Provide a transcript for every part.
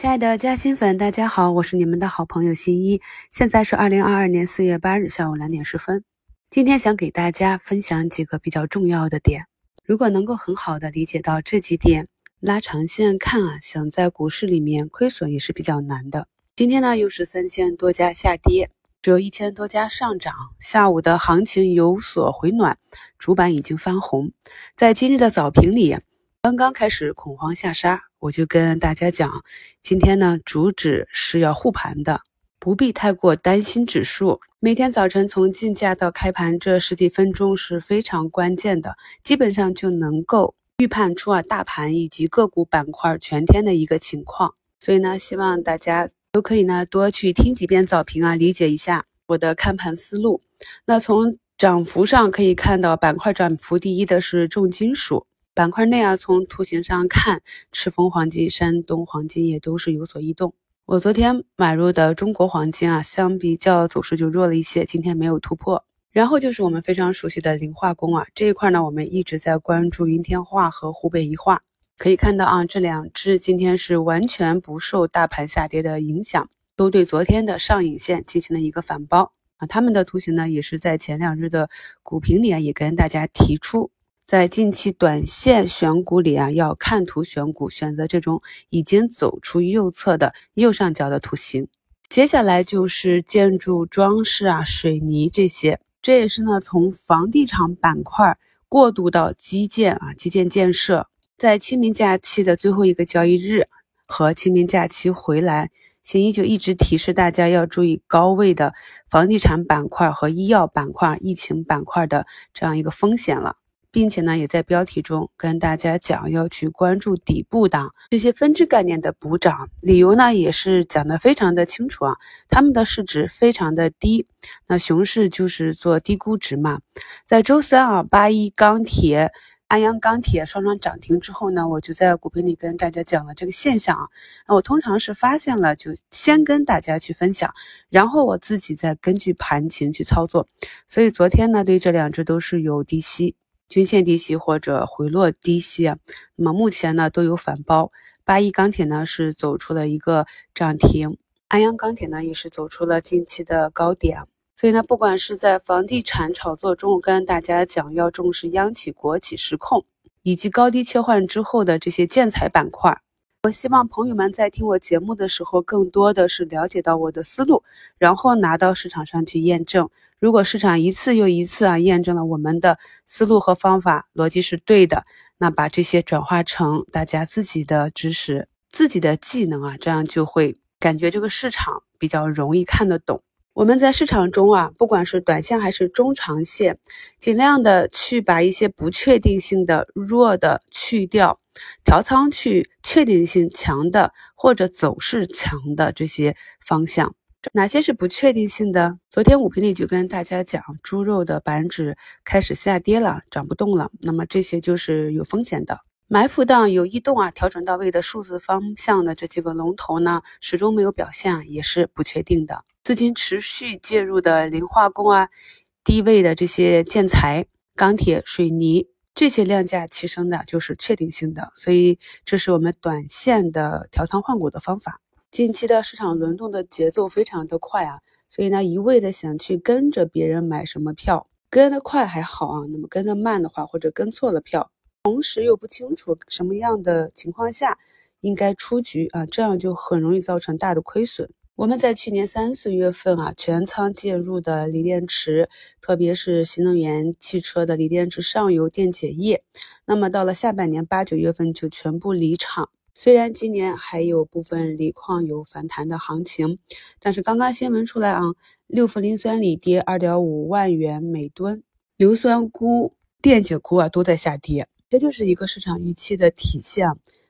亲爱的嘉兴粉，大家好，我是你们的好朋友新一。现在是二零二二年四月八日下午两点十分。今天想给大家分享几个比较重要的点。如果能够很好的理解到这几点，拉长线看啊，想在股市里面亏损也是比较难的。今天呢，又是三千多家下跌，只有一千多家上涨。下午的行情有所回暖，主板已经翻红。在今日的早评里，刚刚开始恐慌下杀。我就跟大家讲，今天呢，主旨是要护盘的，不必太过担心指数。每天早晨从竞价到开盘这十几分钟是非常关键的，基本上就能够预判出啊大盘以及个股板块全天的一个情况。所以呢，希望大家都可以呢多去听几遍早评啊，理解一下我的看盘思路。那从涨幅上可以看到，板块涨幅第一的是重金属。板块内啊，从图形上看，赤峰黄金、山东黄金也都是有所异动。我昨天买入的中国黄金啊，相比较走势就弱了一些，今天没有突破。然后就是我们非常熟悉的磷化工啊，这一块呢，我们一直在关注云天化和湖北宜化。可以看到啊，这两只今天是完全不受大盘下跌的影响，都对昨天的上影线进行了一个反包啊。他们的图形呢，也是在前两日的股评里啊，也跟大家提出。在近期短线选股里啊，要看图选股，选择这种已经走出右侧的右上角的图形。接下来就是建筑装饰啊、水泥这些，这也是呢从房地产板块过渡到基建啊、基建建设。在清明假期的最后一个交易日和清明假期回来，新一就一直提示大家要注意高位的房地产板块和医药板块、疫情板块的这样一个风险了。并且呢，也在标题中跟大家讲要去关注底部档这些分支概念的补涨，理由呢也是讲的非常的清楚啊，他们的市值非常的低，那熊市就是做低估值嘛。在周三啊，八一钢铁、安阳钢铁双双涨停之后呢，我就在股评里跟大家讲了这个现象啊。那我通常是发现了就先跟大家去分享，然后我自己再根据盘情去操作。所以昨天呢，对这两只都是有低吸。均线低吸或者回落低吸，那么目前呢都有反包。八一钢铁呢是走出了一个涨停，安阳钢铁呢也是走出了近期的高点。所以呢，不管是在房地产炒作中，我跟大家讲要重视央企、国企实控，以及高低切换之后的这些建材板块。我希望朋友们在听我节目的时候，更多的是了解到我的思路，然后拿到市场上去验证。如果市场一次又一次啊验证了我们的思路和方法逻辑是对的，那把这些转化成大家自己的知识、自己的技能啊，这样就会感觉这个市场比较容易看得懂。我们在市场中啊，不管是短线还是中长线，尽量的去把一些不确定性的弱的去掉，调仓去确定性强的或者走势强的这些方向。哪些是不确定性的？昨天五评里就跟大家讲，猪肉的板指开始下跌了，涨不动了。那么这些就是有风险的，埋伏到有异动啊，调整到位的数字方向的这几个龙头呢，始终没有表现，也是不确定的。资金持续介入的磷化工啊，低位的这些建材、钢铁、水泥这些量价齐升的，就是确定性的。所以这是我们短线的调仓换股的方法。近期的市场轮动的节奏非常的快啊，所以呢，一味的想去跟着别人买什么票，跟得快还好啊，那么跟得慢的话，或者跟错了票，同时又不清楚什么样的情况下应该出局啊，这样就很容易造成大的亏损。我们在去年三四月份啊，全仓介入的锂电池，特别是新能源汽车的锂电池上游电解液，那么到了下半年八九月份就全部离场。虽然今年还有部分锂矿有反弹的行情，但是刚刚新闻出来啊，六氟磷酸锂跌二点五万元每吨，硫酸钴、电解钴啊都在下跌，这就是一个市场预期的体现。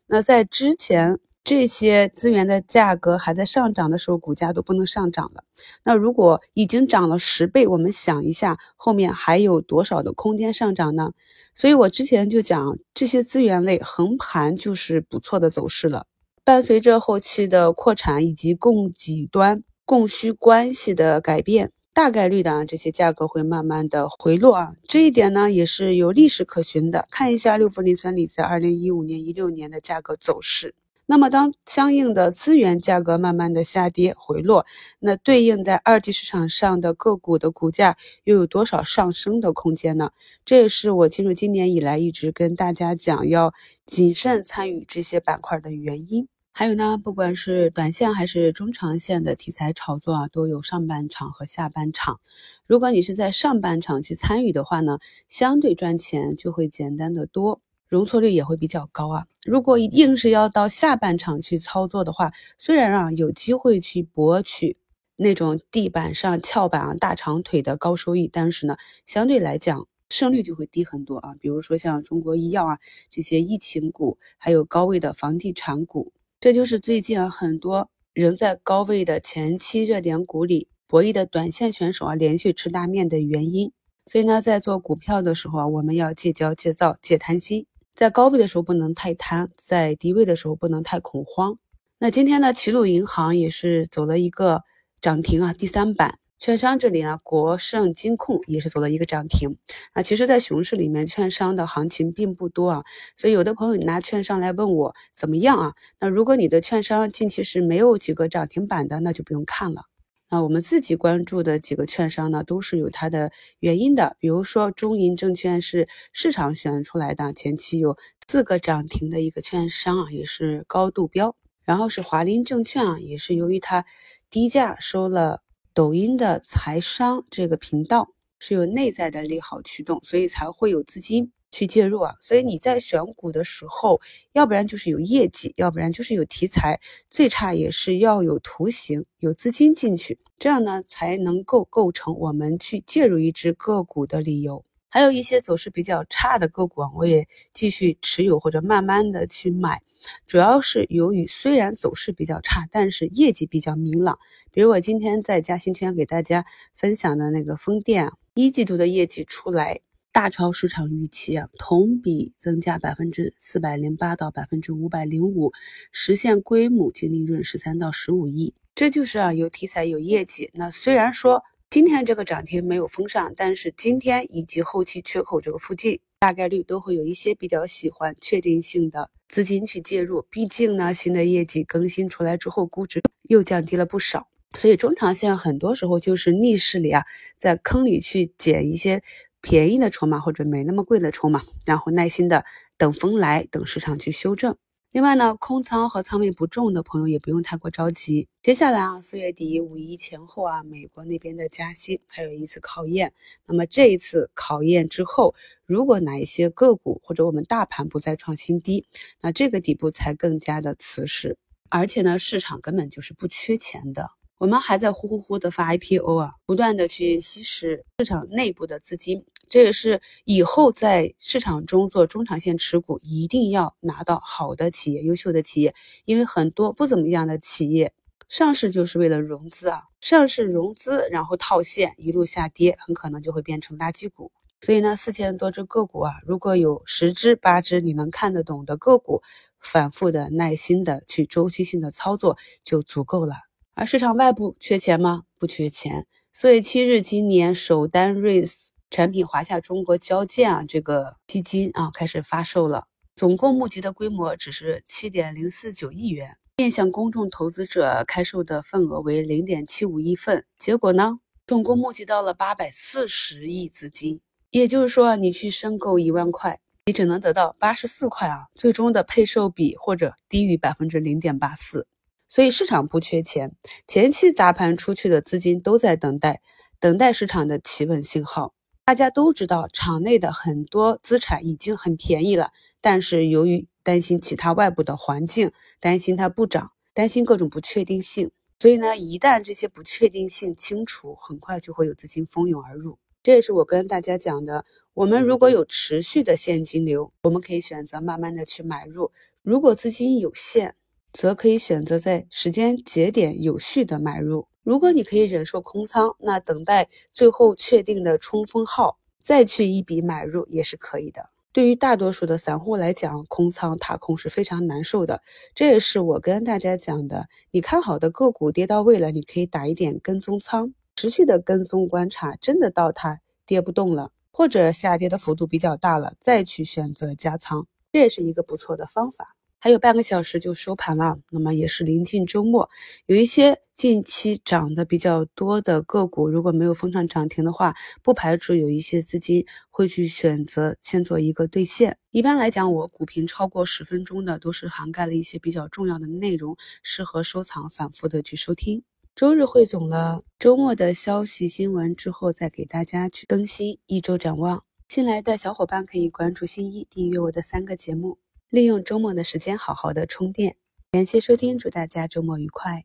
那在之前这些资源的价格还在上涨的时候，股价都不能上涨了。那如果已经涨了十倍，我们想一下，后面还有多少的空间上涨呢？所以我之前就讲，这些资源类横盘就是不错的走势了。伴随着后期的扩产以及供给端供需关系的改变，大概率的啊，这些价格会慢慢的回落啊。这一点呢，也是有历史可循的。看一下六氟磷酸锂在二零一五年、一六年的价格走势。那么当相应的资源价格慢慢的下跌回落，那对应在二级市场上的个股的股价又有多少上升的空间呢？这也是我进入今年以来一直跟大家讲要谨慎参与这些板块的原因。还有呢，不管是短线还是中长线的题材炒作啊，都有上半场和下半场。如果你是在上半场去参与的话呢，相对赚钱就会简单的多。容错率也会比较高啊！如果硬是要到下半场去操作的话，虽然啊有机会去博取那种地板上翘板啊大长腿的高收益，但是呢，相对来讲胜率就会低很多啊。比如说像中国医药啊这些疫情股，还有高位的房地产股，这就是最近啊很多仍在高位的前期热点股里博弈的短线选手啊连续吃大面的原因。所以呢，在做股票的时候啊，我们要戒骄戒躁戒贪心。在高位的时候不能太贪，在低位的时候不能太恐慌。那今天呢，齐鲁银行也是走了一个涨停啊，第三板。券商这里呢，国盛金控也是走了一个涨停。那其实，在熊市里面，券商的行情并不多啊，所以有的朋友你拿券商来问我怎么样啊？那如果你的券商近期是没有几个涨停板的，那就不用看了。那我们自己关注的几个券商呢，都是有它的原因的。比如说中银证券是市场选出来的，前期有四个涨停的一个券商啊，也是高度标。然后是华林证券啊，也是由于它低价收了抖音的财商这个频道，是有内在的利好驱动，所以才会有资金。去介入啊，所以你在选股的时候，要不然就是有业绩，要不然就是有题材，最差也是要有图形，有资金进去，这样呢才能够构成我们去介入一只个股的理由。还有一些走势比较差的个股啊，我也继续持有或者慢慢的去买，主要是由于虽然走势比较差，但是业绩比较明朗。比如我今天在嘉兴圈给大家分享的那个风电，一季度的业绩出来。大超市场预期啊，同比增加百分之四百零八到百分之五百零五，实现规模净利润十三到十五亿，这就是啊有题材有业绩。那虽然说今天这个涨停没有封上，但是今天以及后期缺口这个附近，大概率都会有一些比较喜欢确定性的资金去介入。毕竟呢，新的业绩更新出来之后，估值又降低了不少，所以中长线很多时候就是逆势里啊，在坑里去捡一些。便宜的筹码或者没那么贵的筹码，然后耐心的等风来，等市场去修正。另外呢，空仓和仓位不重的朋友也不用太过着急。接下来啊，四月底五一前后啊，美国那边的加息还有一次考验。那么这一次考验之后，如果哪一些个股或者我们大盘不再创新低，那这个底部才更加的瓷实。而且呢，市场根本就是不缺钱的。我们还在呼呼呼的发 IPO 啊，不断的去吸食市场内部的资金，这也是以后在市场中做中长线持股一定要拿到好的企业、优秀的企业，因为很多不怎么样的企业上市就是为了融资啊，上市融资然后套现一路下跌，很可能就会变成垃圾股。所以呢，四千多只个股啊，如果有十只八只你能看得懂的个股，反复的耐心的去周期性的操作就足够了。而市场外部缺钱吗？不缺钱。四月七日，今年首单 raise 产品华夏中国交建啊，这个基金啊开始发售了，总共募集的规模只是七点零四九亿元，面向公众投资者开售的份额为零点七五亿份。结果呢，总共募集到了八百四十亿资金，也就是说，你去申购一万块，你只能得到八十四块啊，最终的配售比或者低于百分之零点八四。所以市场不缺钱，前期砸盘出去的资金都在等待，等待市场的企稳信号。大家都知道，场内的很多资产已经很便宜了，但是由于担心其他外部的环境，担心它不涨，担心各种不确定性，所以呢，一旦这些不确定性清除，很快就会有资金蜂拥而入。这也是我跟大家讲的，我们如果有持续的现金流，我们可以选择慢慢的去买入；如果资金有限，则可以选择在时间节点有序的买入。如果你可以忍受空仓，那等待最后确定的冲锋号再去一笔买入也是可以的。对于大多数的散户来讲，空仓踏空是非常难受的。这也是我跟大家讲的，你看好的个股跌到位了，你可以打一点跟踪仓，持续的跟踪观察，真的到它跌不动了，或者下跌的幅度比较大了，再去选择加仓，这也是一个不错的方法。还有半个小时就收盘了，那么也是临近周末，有一些近期涨得比较多的个股，如果没有封上涨停的话，不排除有一些资金会去选择先做一个兑现。一般来讲，我股评超过十分钟的都是涵盖了一些比较重要的内容，适合收藏，反复的去收听。周日汇总了周末的消息新闻之后，再给大家去更新一周展望。新来的小伙伴可以关注新一，订阅我的三个节目。利用周末的时间好好的充电。感谢收听，祝大家周末愉快。